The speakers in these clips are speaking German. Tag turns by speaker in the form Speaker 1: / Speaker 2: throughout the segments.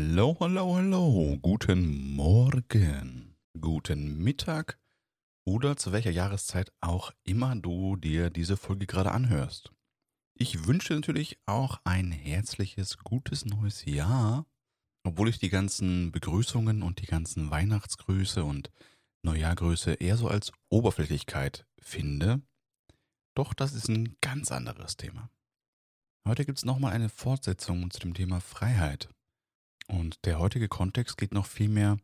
Speaker 1: Hallo, hallo, hallo. Guten Morgen, guten Mittag oder zu welcher Jahreszeit auch immer du dir diese Folge gerade anhörst. Ich wünsche natürlich auch ein herzliches, gutes neues Jahr, obwohl ich die ganzen Begrüßungen und die ganzen Weihnachtsgrüße und Neujahrgrüße eher so als Oberflächlichkeit finde. Doch das ist ein ganz anderes Thema. Heute gibt es nochmal eine Fortsetzung zu dem Thema Freiheit. Und der heutige Kontext geht noch viel mehr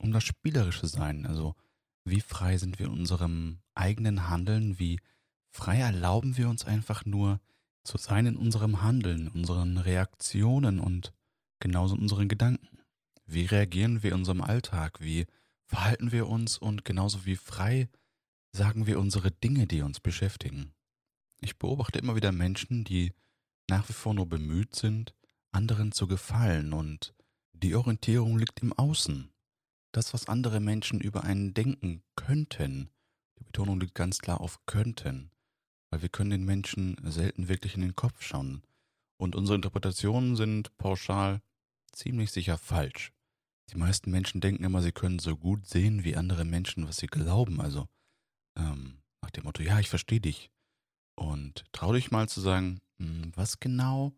Speaker 1: um das spielerische Sein. Also wie frei sind wir in unserem eigenen Handeln, wie frei erlauben wir uns einfach nur zu sein in unserem Handeln, unseren Reaktionen und genauso in unseren Gedanken. Wie reagieren wir in unserem Alltag? Wie verhalten wir uns und genauso wie frei sagen wir unsere Dinge, die uns beschäftigen. Ich beobachte immer wieder Menschen, die nach wie vor nur bemüht sind, anderen zu gefallen und die Orientierung liegt im Außen. Das, was andere Menschen über einen denken könnten, die Betonung liegt ganz klar auf könnten, weil wir können den Menschen selten wirklich in den Kopf schauen. Und unsere Interpretationen sind pauschal ziemlich sicher falsch. Die meisten Menschen denken immer, sie können so gut sehen wie andere Menschen, was sie glauben. Also ähm, nach dem Motto, ja, ich verstehe dich. Und trau dich mal zu sagen, hm, was genau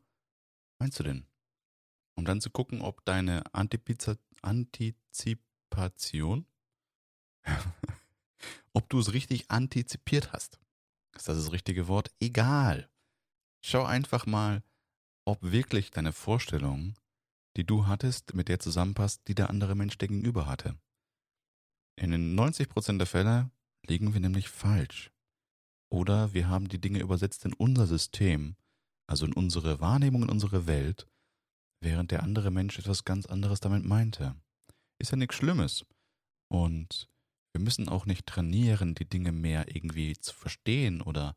Speaker 1: meinst du denn? Um dann zu gucken, ob deine Antipiza Antizipation, ob du es richtig antizipiert hast. Ist das das richtige Wort? Egal. Schau einfach mal, ob wirklich deine Vorstellung, die du hattest, mit der zusammenpasst, die der andere Mensch dir gegenüber hatte. In den 90% der Fälle liegen wir nämlich falsch. Oder wir haben die Dinge übersetzt in unser System, also in unsere Wahrnehmung, in unsere Welt, während der andere Mensch etwas ganz anderes damit meinte. Ist ja nichts Schlimmes. Und wir müssen auch nicht trainieren, die Dinge mehr irgendwie zu verstehen oder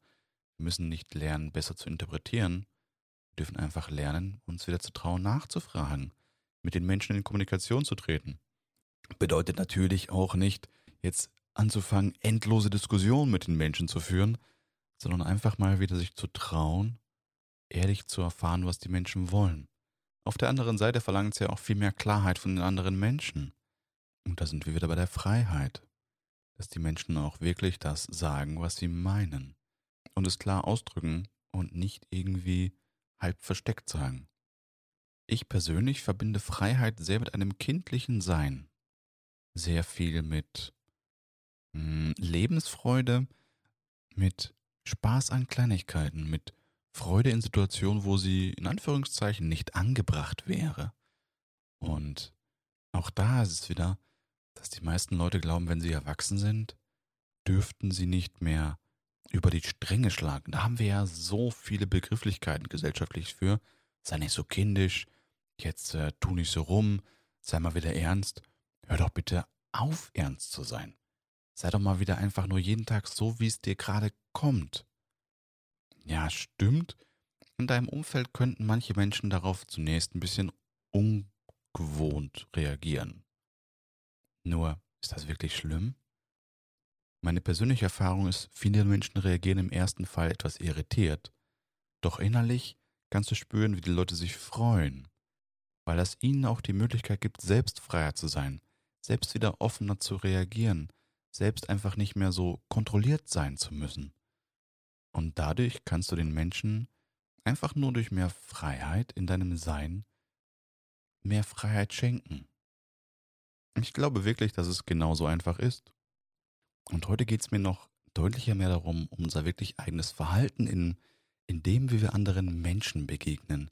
Speaker 1: wir müssen nicht lernen, besser zu interpretieren. Wir dürfen einfach lernen, uns wieder zu trauen, nachzufragen, mit den Menschen in Kommunikation zu treten. Bedeutet natürlich auch nicht, jetzt anzufangen, endlose Diskussionen mit den Menschen zu führen, sondern einfach mal wieder sich zu trauen, ehrlich zu erfahren, was die Menschen wollen. Auf der anderen Seite verlangt es ja auch viel mehr Klarheit von den anderen Menschen. Und da sind wir wieder bei der Freiheit, dass die Menschen auch wirklich das sagen, was sie meinen. Und es klar ausdrücken und nicht irgendwie halb versteckt sagen. Ich persönlich verbinde Freiheit sehr mit einem kindlichen Sein. Sehr viel mit mh, hm, Lebensfreude, mit Spaß an Kleinigkeiten, mit Freude in Situationen, wo sie in Anführungszeichen nicht angebracht wäre. Und auch da ist es wieder, dass die meisten Leute glauben, wenn sie erwachsen sind, dürften sie nicht mehr über die Stränge schlagen. Da haben wir ja so viele Begrifflichkeiten gesellschaftlich für. Sei nicht so kindisch, jetzt äh, tu nicht so rum, sei mal wieder ernst. Hör doch bitte auf, ernst zu sein. Sei doch mal wieder einfach nur jeden Tag so, wie es dir gerade kommt. Ja, stimmt. In deinem Umfeld könnten manche Menschen darauf zunächst ein bisschen ungewohnt reagieren. Nur, ist das wirklich schlimm? Meine persönliche Erfahrung ist, viele Menschen reagieren im ersten Fall etwas irritiert. Doch innerlich kannst du spüren, wie die Leute sich freuen, weil das ihnen auch die Möglichkeit gibt, selbst freier zu sein, selbst wieder offener zu reagieren, selbst einfach nicht mehr so kontrolliert sein zu müssen. Und dadurch kannst du den Menschen einfach nur durch mehr Freiheit in deinem Sein mehr Freiheit schenken. Ich glaube wirklich, dass es genauso einfach ist. Und heute geht es mir noch deutlicher mehr darum, um unser wirklich eigenes Verhalten in, in dem, wie wir anderen Menschen begegnen.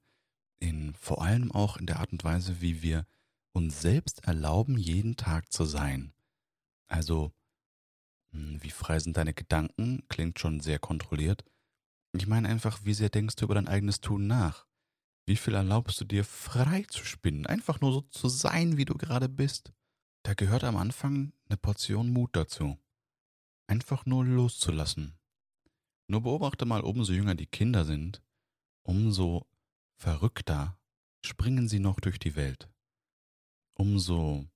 Speaker 1: In vor allem auch in der Art und Weise, wie wir uns selbst erlauben, jeden Tag zu sein. Also wie frei sind deine Gedanken? Klingt schon sehr kontrolliert. Ich meine einfach, wie sehr denkst du über dein eigenes Tun nach? Wie viel erlaubst du dir frei zu spinnen? Einfach nur so zu sein, wie du gerade bist. Da gehört am Anfang eine Portion Mut dazu. Einfach nur loszulassen. Nur beobachte mal, umso jünger die Kinder sind, umso verrückter springen sie noch durch die Welt. Umso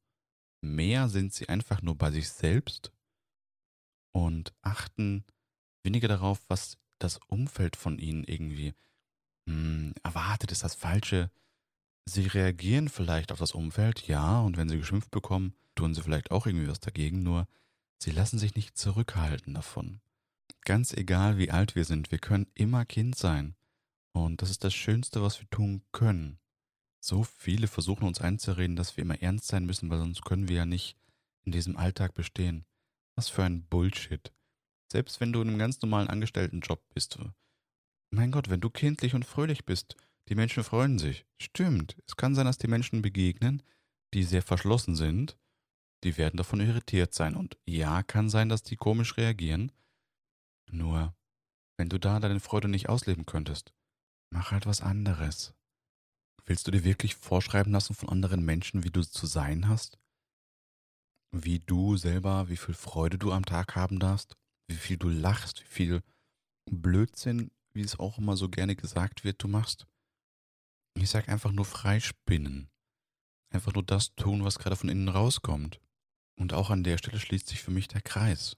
Speaker 1: mehr sind sie einfach nur bei sich selbst und achten weniger darauf, was das Umfeld von ihnen irgendwie mh, hm, erwartet, ist das Falsche. Sie reagieren vielleicht auf das Umfeld, ja, und wenn sie geschimpft bekommen, tun sie vielleicht auch irgendwie was dagegen, nur sie lassen sich nicht zurückhalten davon. Ganz egal, wie alt wir sind, wir können immer Kind sein. Und das ist das Schönste, was wir tun können. So viele versuchen uns einzureden, dass wir immer ernst sein müssen, weil sonst können wir ja nicht in diesem Alltag bestehen. Was für ein Bullshit. Selbst wenn du in einem ganz normalen Angestelltenjob bist. Mein Gott, wenn du kindlich und fröhlich bist, die Menschen freuen sich. Stimmt. Es kann sein, dass die Menschen begegnen, die sehr verschlossen sind. Die werden davon irritiert sein. Und ja, kann sein, dass die komisch reagieren. Nur, wenn du da deine Freude nicht ausleben könntest, mach halt was anderes. Willst du dir wirklich vorschreiben lassen von anderen Menschen, wie du zu sein hast? Wie du selber, wie viel Freude du am Tag haben darfst? Wie viel du lachst, wie viel Blödsinn, wie es auch immer so gerne gesagt wird, du machst? Ich sag einfach nur freispinnen. Einfach nur das tun, was gerade von innen rauskommt. Und auch an der Stelle schließt sich für mich der Kreis.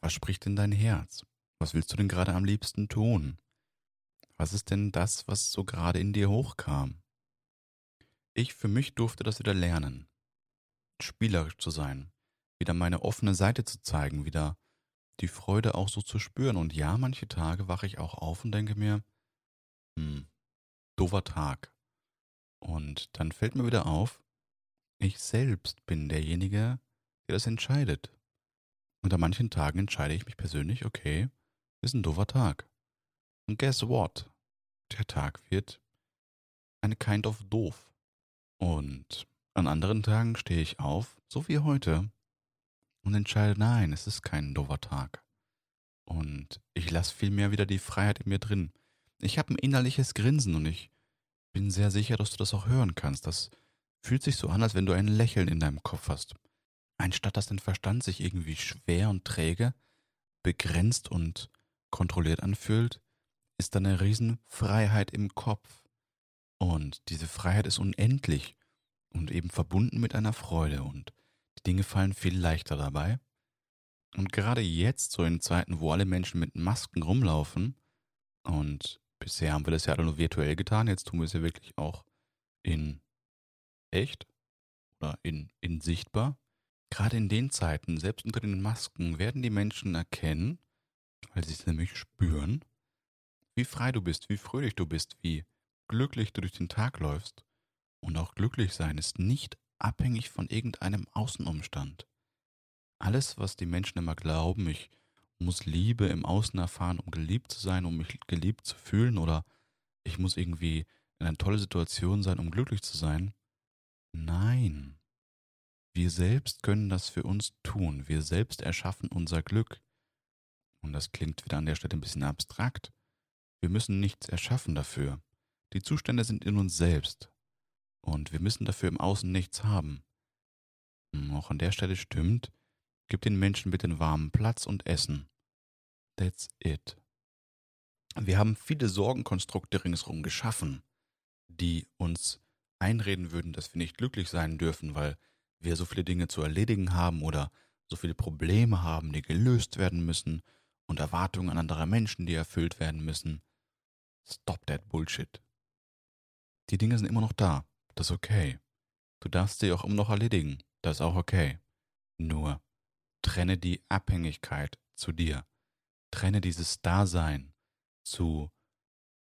Speaker 1: Was spricht denn dein Herz? Was willst du denn gerade am liebsten tun? Was ist denn das, was so gerade in dir hochkam? Ich für mich durfte das wieder lernen. Spielerisch zu sein, wieder meine offene Seite zu zeigen, wieder die Freude auch so zu spüren. Und ja, manche Tage wache ich auch auf und denke mir, hm, doofer Tag. Und dann fällt mir wieder auf, ich selbst bin derjenige, der das entscheidet. Und an manchen Tagen entscheide ich mich persönlich, okay, ist ein doofer Tag. Und guess what? Der Tag wird eine kind of doof. Und an anderen Tagen stehe ich auf, so wie heute, und entscheide, nein, es ist kein doofer Tag. Und ich lasse vielmehr wieder die Freiheit in mir drin. Ich habe ein innerliches Grinsen und ich bin sehr sicher, dass du das auch hören kannst. Das fühlt sich so an, als wenn du ein Lächeln in deinem Kopf hast. Anstatt dass dein Verstand sich irgendwie schwer und träge, begrenzt und kontrolliert anfühlt, ist da eine Riesenfreiheit im Kopf. Und diese Freiheit ist unendlich und eben verbunden mit einer Freude und die Dinge fallen viel leichter dabei. Und gerade jetzt, so in Zeiten, wo alle Menschen mit Masken rumlaufen, und bisher haben wir das ja alle nur virtuell getan, jetzt tun wir es ja wirklich auch in echt oder in, in sichtbar. Gerade in den Zeiten, selbst unter den Masken, werden die Menschen erkennen, weil sie es nämlich spüren, wie frei du bist, wie fröhlich du bist, wie glücklich du durch den Tag läufst. Und auch glücklich sein ist nicht abhängig von irgendeinem Außenumstand. Alles, was die Menschen immer glauben, ich muss Liebe im Außen erfahren, um geliebt zu sein, um mich geliebt zu fühlen, oder ich muss irgendwie in einer tollen Situation sein, um glücklich zu sein. Nein. Wir selbst können das für uns tun. Wir selbst erschaffen unser Glück. Und das klingt wieder an der Stelle ein bisschen abstrakt. Wir müssen nichts erschaffen dafür. Die Zustände sind in uns selbst. Und wir müssen dafür im Außen nichts haben. Hm, auch an der Stelle stimmt, gib den Menschen bitte einen warmen Platz und Essen. That's it. Wir haben viele Sorgenkonstrukte ringsherum geschaffen, die uns einreden würden, dass wir nicht glücklich sein dürfen, weil wir so viele Dinge zu erledigen haben oder so viele Probleme haben, die gelöst werden müssen und Erwartungen an andere Menschen, die erfüllt werden müssen. Stop that Bullshit. Die Dinge sind immer noch da. Das ist okay. Du darfst sie auch immer noch erledigen. Das ist auch okay. Nur trenne die Abhängigkeit zu dir. Trenne dieses Dasein zu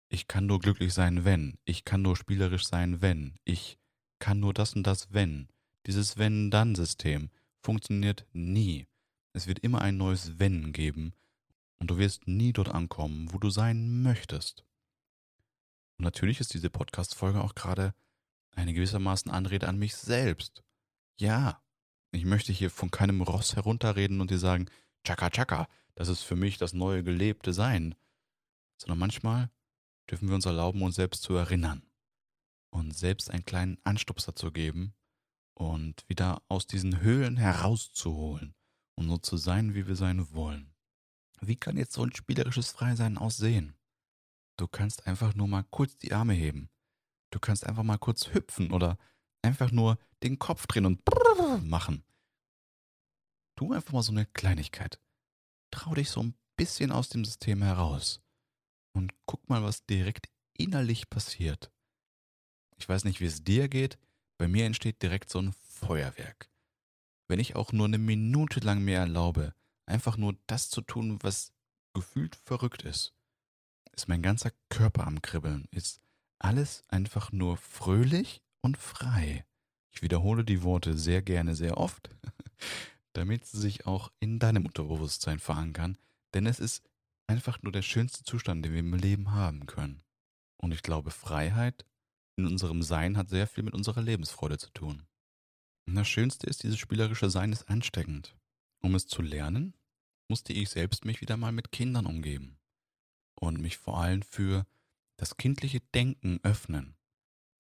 Speaker 1: ich kann nur glücklich sein, wenn. Ich kann nur spielerisch sein, wenn. Ich kann nur das und das, wenn. Dieses Wenn-Dann-System funktioniert nie. Es wird immer ein neues Wenn geben und du wirst nie dort ankommen, wo du sein möchtest. Und natürlich ist diese Podcast-Folge auch gerade eine gewissermaßen Anrede an mich selbst. Ja, ich möchte hier von keinem Ross herunterreden und dir sagen, tschakka tschakka, das ist für mich das neue gelebte Sein. Sondern manchmal dürfen wir uns erlauben, uns selbst zu erinnern und selbst einen kleinen Anstupser zu geben und wieder aus diesen Höhlen herauszuholen und so zu sein, wie wir sein wollen. Wie kann jetzt so ein spielerisches Freisein aussehen? Du kannst einfach nur mal kurz die Arme heben. Du kannst einfach mal kurz hüpfen oder einfach nur den Kopf drehen und machen. Tu einfach mal so eine Kleinigkeit. Trau dich so ein bisschen aus dem System heraus und guck mal, was direkt innerlich passiert. Ich weiß nicht, wie es dir geht, bei mir entsteht direkt so ein Feuerwerk. Wenn ich auch nur eine Minute lang mir erlaube, einfach nur das zu tun, was gefühlt verrückt ist, ist mein ganzer Körper am Kribbeln, ist alles einfach nur fröhlich und frei. Ich wiederhole die Worte sehr gerne, sehr oft, damit sie sich auch in deinem Unterbewusstsein verankern, denn es ist einfach nur der schönste Zustand, den wir im Leben haben können. Und ich glaube, Freiheit in unserem Sein hat sehr viel mit unserer Lebensfreude zu tun. Und das Schönste ist, dieses spielerische Sein ist ansteckend. Um es zu lernen, musste ich selbst mich wieder mal mit Kindern umgeben und mich vor allem für das kindliche Denken öffnen.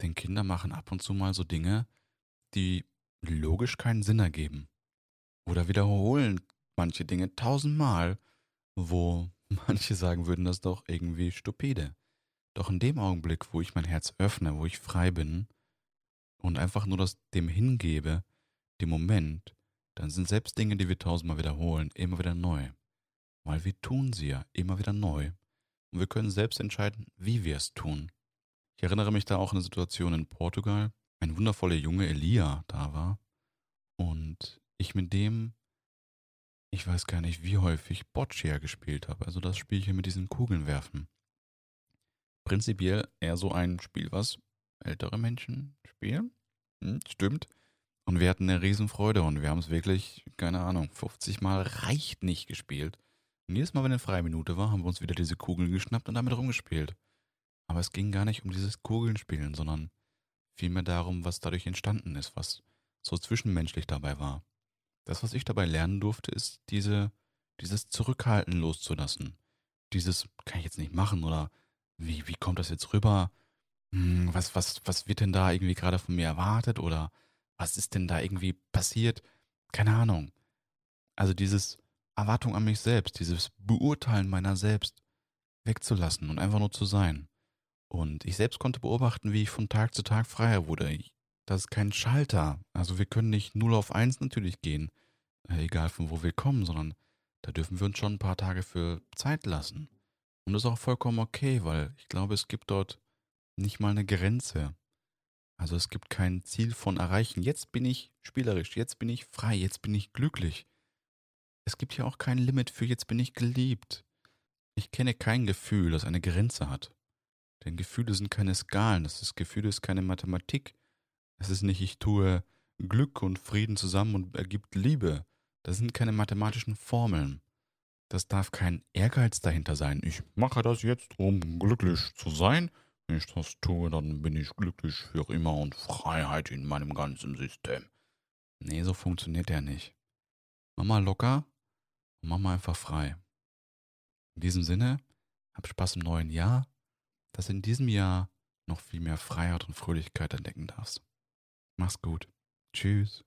Speaker 1: Denn Kinder machen ab und zu mal so Dinge, die logisch keinen Sinn ergeben. Oder wiederholen manche Dinge tausendmal, wo manche sagen würden, das ist doch irgendwie stupide. Doch in dem Augenblick, wo ich mein Herz öffne, wo ich frei bin und einfach nur das dem hingebe, dem Moment, dann sind selbst Dinge, die wir tausendmal wiederholen, immer wieder neu. Weil wir tun sie ja immer wieder neu. Und wir können selbst entscheiden, wie wir es tun. Ich erinnere mich da auch an eine Situation in Portugal, ein wundervoller Junge Elia da war und ich mit dem, ich weiß gar nicht wie häufig, Boccia gespielt habe, also das Spielchen mit diesen Kugeln werfen. Prinzipiell eher so ein Spiel, was ältere Menschen spielen. Hm, stimmt. Und wir hatten eine Riesenfreude und wir haben es wirklich, keine Ahnung, 50 Mal reicht nicht gespielt. Und jedes Mal, wenn eine freie Minute war, haben wir uns wieder diese Kugeln geschnappt und damit rumgespielt. Aber es ging gar nicht um dieses Kugelnspielen, sondern vielmehr darum, was dadurch entstanden ist, was so zwischenmenschlich dabei war. Das, was ich dabei lernen durfte, ist diese, dieses Zurückhalten loszulassen. Dieses, kann ich jetzt nicht machen oder wie, wie kommt das jetzt rüber? Hm, was, was, was wird denn da irgendwie gerade von mir erwartet oder was ist denn da irgendwie passiert? Keine Ahnung. Also dieses Erwartung an mich selbst, dieses Beurteilen meiner selbst wegzulassen und einfach nur zu sein. Und ich selbst konnte beobachten, wie ich von Tag zu Tag freier wurde. Das ist kein Schalter. Also wir können nicht 0 auf 1 natürlich gehen, äh, egal von wo wir kommen, sondern da dürfen wir uns schon ein paar Tage für Zeit lassen. Und das ist auch vollkommen okay, weil ich glaube, es gibt dort nicht mal eine Grenze. Also es gibt kein Ziel von erreichen. Jetzt bin ich spielerisch, jetzt bin ich frei, jetzt bin ich glücklich. Es gibt ja auch kein Limit für jetzt bin ich geliebt. Ich kenne kein Gefühl, das eine Grenze hat. Denn Gefühle sind keine Skalen, das ist Gefühle ist keine Mathematik. Es ist nicht, ich tue Glück und Frieden zusammen und ergibt Liebe. Das sind keine mathematischen Formeln. Das darf kein Ehrgeiz dahinter sein. Ich mache das jetzt, um glücklich zu sein. Wenn ich das tue, dann bin ich glücklich für immer und Freiheit in meinem ganzen System. Nee, so funktioniert der nicht. Mach mal locker und mach mal einfach frei. In diesem Sinne, hab Spaß im neuen Jahr, dass in diesem Jahr noch viel mehr Freiheit und Fröhlichkeit entdecken darfst. Mach's gut. Tschüss.